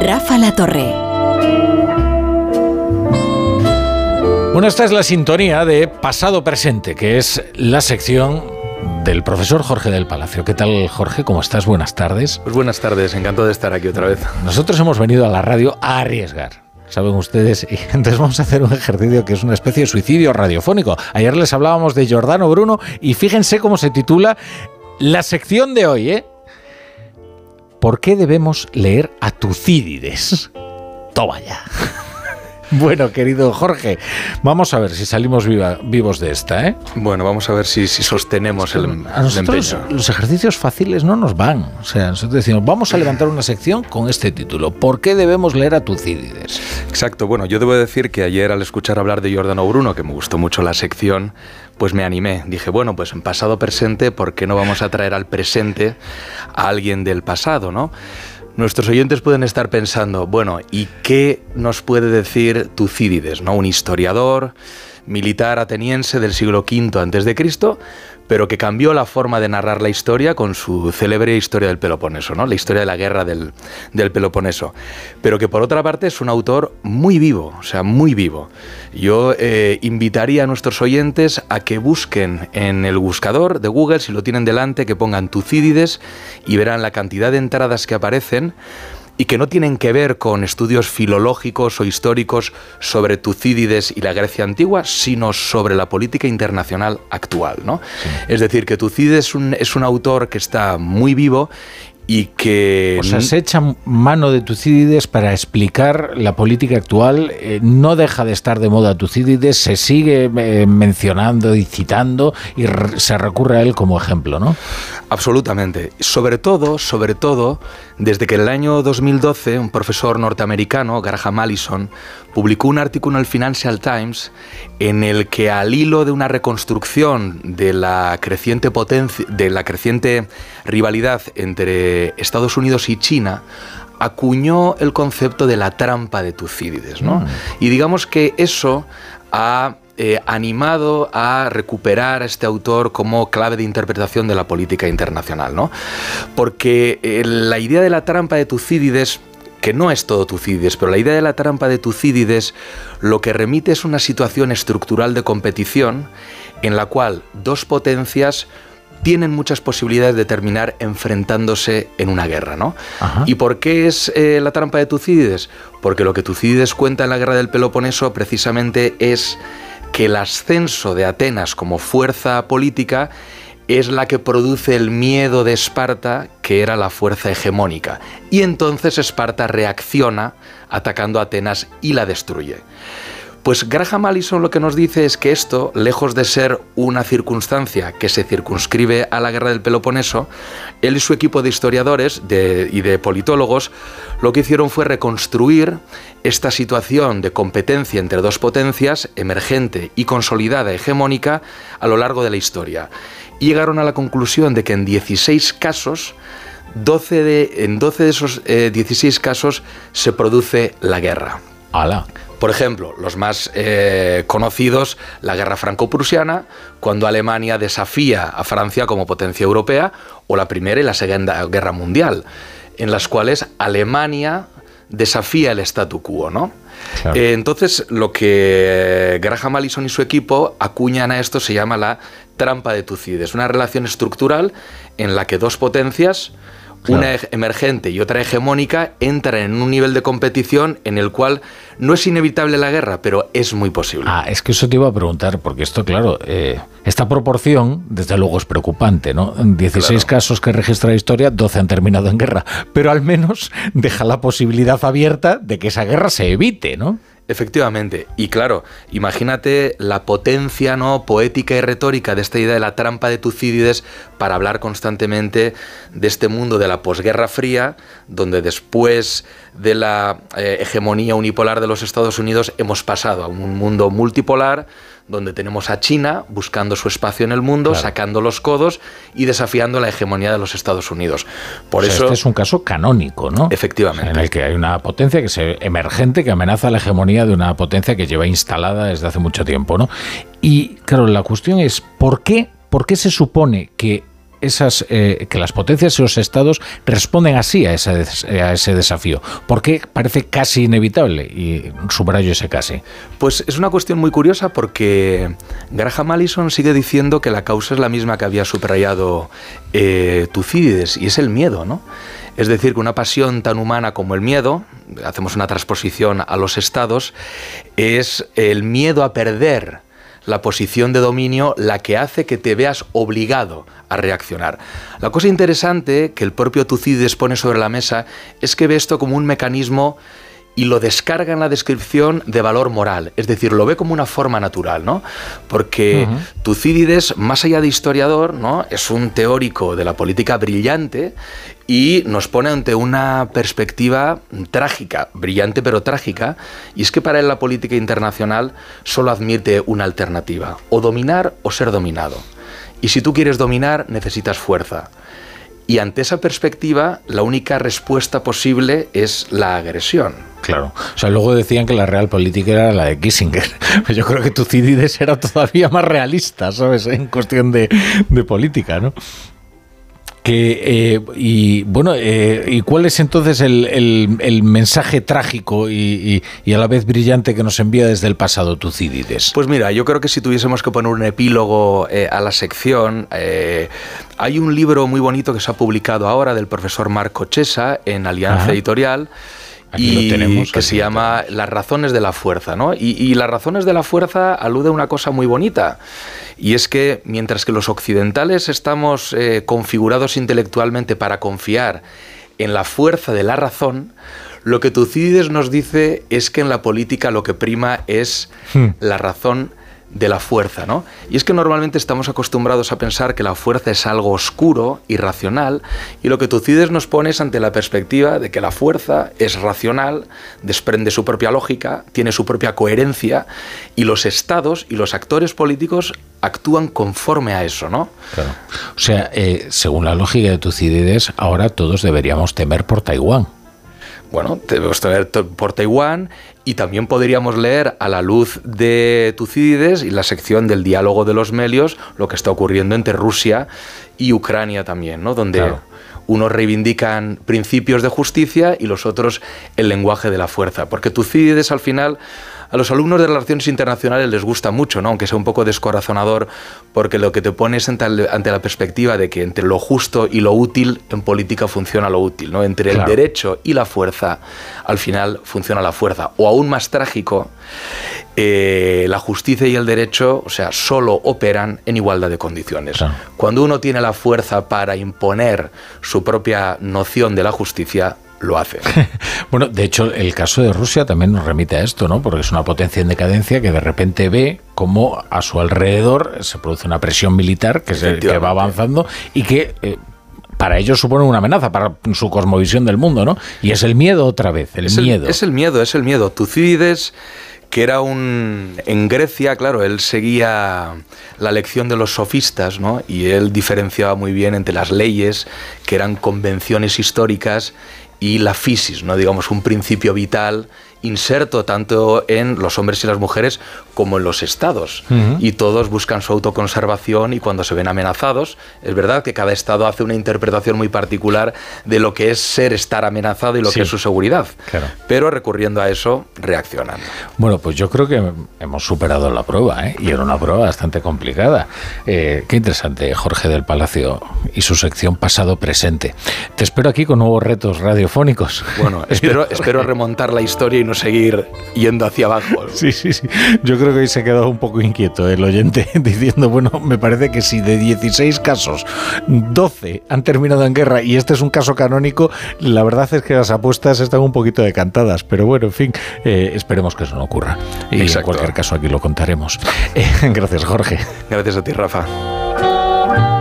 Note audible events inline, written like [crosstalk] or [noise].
Rafa La Torre. Bueno, esta es la sintonía de pasado presente, que es la sección del profesor Jorge del Palacio. ¿Qué tal, Jorge? ¿Cómo estás? Buenas tardes. Pues buenas tardes, encantado de estar aquí otra vez. Nosotros hemos venido a la radio a arriesgar. Saben ustedes, y [laughs] entonces vamos a hacer un ejercicio que es una especie de suicidio radiofónico. Ayer les hablábamos de Giordano Bruno y fíjense cómo se titula la sección de hoy, ¿eh? ¿Por qué debemos leer a Tucídides? Toma ya. [laughs] Bueno, querido Jorge, vamos a ver si salimos vivos de esta, ¿eh? Bueno, vamos a ver si, sostenemos el, a nosotros Los ejercicios fáciles no nos van. O sea, nosotros decimos, vamos a levantar una sección con este título. ¿Por qué debemos leer a Tucídides? Exacto. Bueno, yo debo decir que ayer al escuchar hablar de Giordano Bruno, que me gustó mucho la sección, pues me animé. Dije, bueno, pues en pasado presente, ¿por qué no vamos a traer al presente a alguien del pasado, no? Nuestros oyentes pueden estar pensando, bueno, ¿y qué nos puede decir Tucídides, ¿no? un historiador militar ateniense del siglo V antes de Cristo, pero que cambió la forma de narrar la historia con su célebre historia del Peloponeso, ¿no? la historia de la guerra del, Peloponeso. Pero que por otra parte es un autor muy vivo, o sea, muy vivo. Yo eh, invitaría a nuestros oyentes a que busquen en el buscador de Google, si lo tienen delante, que pongan Tucídides y verán la cantidad de entradas que aparecen y que no tienen que ver con estudios filológicos o históricos sobre Tucídides y la Grecia antigua, sino sobre la política internacional actual. ¿no? Es decir, que Tucídides es un, es un autor que está muy vivo y que... O sea, se echa mano de Tucídides para explicar la política actual. Eh, no deja de estar de moda Tucídides, se sigue eh, mencionando y citando y se recurre a él como ejemplo, ¿no? Absolutamente. Sobre todo, sobre todo, desde que en el año 2012 un profesor norteamericano, Graham Allison, publicó un artículo en el Financial Times en el que al hilo de una reconstrucción de la creciente potencia, de la creciente rivalidad entre Estados Unidos y China, acuñó el concepto de la trampa de Tucídides, ¿no? Mm. Y digamos que eso ha eh, animado a recuperar a este autor como clave de interpretación de la política internacional, ¿no? Porque eh, la idea de la trampa de Tucídides que no es todo Tucídides, pero la idea de la trampa de Tucídides lo que remite es una situación estructural de competición en la cual dos potencias tienen muchas posibilidades de terminar enfrentándose en una guerra, ¿no? ¿Y por qué es eh, la trampa de Tucídides? Porque lo que Tucídides cuenta en la guerra del Peloponeso precisamente es que el ascenso de Atenas como fuerza política es la que produce el miedo de Esparta, que era la fuerza hegemónica. Y entonces Esparta reacciona atacando a Atenas y la destruye. Pues Graham Allison lo que nos dice es que esto, lejos de ser una circunstancia que se circunscribe a la guerra del Peloponeso, él y su equipo de historiadores y de politólogos lo que hicieron fue reconstruir esta situación de competencia entre dos potencias, emergente y consolidada hegemónica, a lo largo de la historia y llegaron a la conclusión de que en 16 casos, 12 de, en 12 de esos 16 eh, casos se produce la guerra. ¡Hala! Por ejemplo, los más eh, conocidos, la guerra franco-prusiana, cuando Alemania desafía a Francia como potencia europea, o la Primera y la Segunda Guerra Mundial, en las cuales Alemania desafía el statu quo, ¿no? Eh, entonces, lo que Graham Allison y su equipo acuñan a esto se llama la trampa de Tucídides, una relación estructural en la que dos potencias, una emergente y otra hegemónica, entran en un nivel de competición en el cual no es inevitable la guerra, pero es muy posible. Ah, es que eso te iba a preguntar, porque esto, claro, eh, esta proporción, desde luego, es preocupante, ¿no? En 16 casos que registra la historia, 12 han terminado en guerra, pero al menos [laughs] deja la posibilidad abierta de que esa guerra se evite, ¿no? Efectivamente, y claro, imagínate la potencia no poética y retórica de esta idea de la trampa de Tucídides para hablar constantemente de este mundo de la posguerra fría, donde después de la eh, hegemonía unipolar de los Estados Unidos hemos pasado a un mundo multipolar donde tenemos a China buscando su espacio en el mundo, sacando los codos y desafiando la hegemonía de los Estados Unidos. Por eso este es un caso canónico, ¿no? Efectivamente. En el que hay una potencia que se emergente que amenaza la hegemonía de una potencia que lleva instalada desde hace mucho tiempo, ¿no? Y claro, la cuestión es ¿por qué, por qué se supone que esas, eh, que las potencias y los estados responden así a ese, a ese desafío? ¿Por qué parece casi inevitable? Y subrayo ese casi. Pues es una cuestión muy curiosa porque Graham Allison sigue diciendo que la causa es la misma que había subrayado eh, Tucídides y es el miedo, ¿no? Es decir, que una pasión tan humana como el miedo, hacemos una transposición a los estados, es el miedo a perder la posición de dominio la que hace que te veas obligado a reaccionar. La cosa interesante que el propio Tucídides pone sobre la mesa es que ve esto como un mecanismo y lo descarga en la descripción de valor moral, es decir, lo ve como una forma natural, ¿no? Porque Tucídides, más allá de historiador, ¿no? Es un teórico de la política brillante y nos pone ante una perspectiva trágica, brillante pero trágica, y es que para él la política internacional solo admite una alternativa, o dominar o ser dominado. Y si tú quieres dominar, necesitas fuerza. Y ante esa perspectiva, la única respuesta posible es la agresión. Claro. O sea, luego decían que la real política era la de Kissinger. [laughs] Yo creo que Tucídides era todavía más realista, ¿sabes? En cuestión de, de política, ¿no? Que, eh, y bueno, eh, ¿y cuál es entonces el, mensaje trágico y, a la vez brillante que nos envía desde el pasado Tucídides? Pues mira, yo creo que si tuviésemos que poner un epílogo eh, a la sección, hay un libro muy bonito que se ha publicado ahora del profesor Marco Chesa en Alianza Editorial y tenemos, que se llama Las razones de la fuerza, ¿no? Y, las razones de la fuerza alude a una cosa muy bonita, y es que mientras que los occidentales estamos eh, configurados intelectualmente para confiar en la fuerza de la razón, lo que Tucídides nos dice es que en la política lo que prima es hmm. la razón de la fuerza, ¿no? Y es que normalmente estamos acostumbrados a pensar que la fuerza es algo oscuro, irracional, y lo que Tucídides nos pone es ante la perspectiva de que la fuerza es racional, desprende su propia lógica, tiene su propia coherencia, y los estados y los actores políticos actúan conforme a eso, ¿no? Claro. O sea, eh, según la lógica de Tucídides, ahora todos deberíamos temer por Taiwán bueno, debemos tener por Taiwán y también podríamos leer a la luz de Tucídides y la sección del diálogo de los melios lo que está ocurriendo entre Rusia y Ucrania también, ¿no? Donde unos reivindican principios de justicia y los otros el lenguaje de la fuerza. Porque Tucídides al final a los alumnos de relaciones internacionales les gusta mucho, ¿no? aunque sea un poco descorazonador, porque lo que te pones ante, la perspectiva de que entre lo justo y lo útil en política funciona lo útil, ¿no? entre el derecho y la fuerza, al final funciona la fuerza. O aún más trágico, eh, la justicia y el derecho, o sea, solo operan en igualdad de condiciones. Cuando uno tiene la fuerza para imponer su propia noción de la justicia, lo hace. [laughs] bueno, de hecho, el caso de Rusia también nos remite a esto, ¿no? Porque es una potencia en decadencia que de repente ve cómo a su alrededor se produce una presión militar que, se, va avanzando y que eh, para ellos supone una amenaza para su cosmovisión del mundo, ¿no? Y es el miedo otra vez, el miedo. es el miedo, es el miedo. Tucídides que era un... En Grecia, claro, él seguía la lección de los sofistas, ¿no? Y él diferenciaba muy bien entre las leyes, que eran convenciones históricas, y la fisis, ¿no? digamos, un principio vital inserto tanto en los hombres y las mujeres como en los estados. Y todos buscan su autoconservación y cuando se ven amenazados, es verdad que cada estado hace una interpretación muy particular de lo que es ser estar amenazado y lo que es su seguridad. Pero recurriendo a eso, reaccionan. Bueno, pues yo creo que hemos superado la prueba, ¿eh? y era una prueba bastante complicada. Eh, qué interesante, Jorge del Palacio y su sección pasado-presente. Te espero aquí con nuevos retos radiofónicos. Bueno, [laughs] espero, espero remontar la historia y no seguir yendo hacia abajo. [laughs] Sí, sí, sí. Yo creo que ahí se ha quedado un poco inquieto el oyente [laughs] diciendo, bueno, me parece que si de 16 casos, 12 han terminado en guerra y este es un caso canónico, la verdad es que las apuestas están un poquito decantadas. Pero bueno, en fin, eh, esperemos que eso no ocurra. Y en cualquier caso aquí lo contaremos. [laughs] Eh, gracias, Jorge. Gracias a ti, Rafa.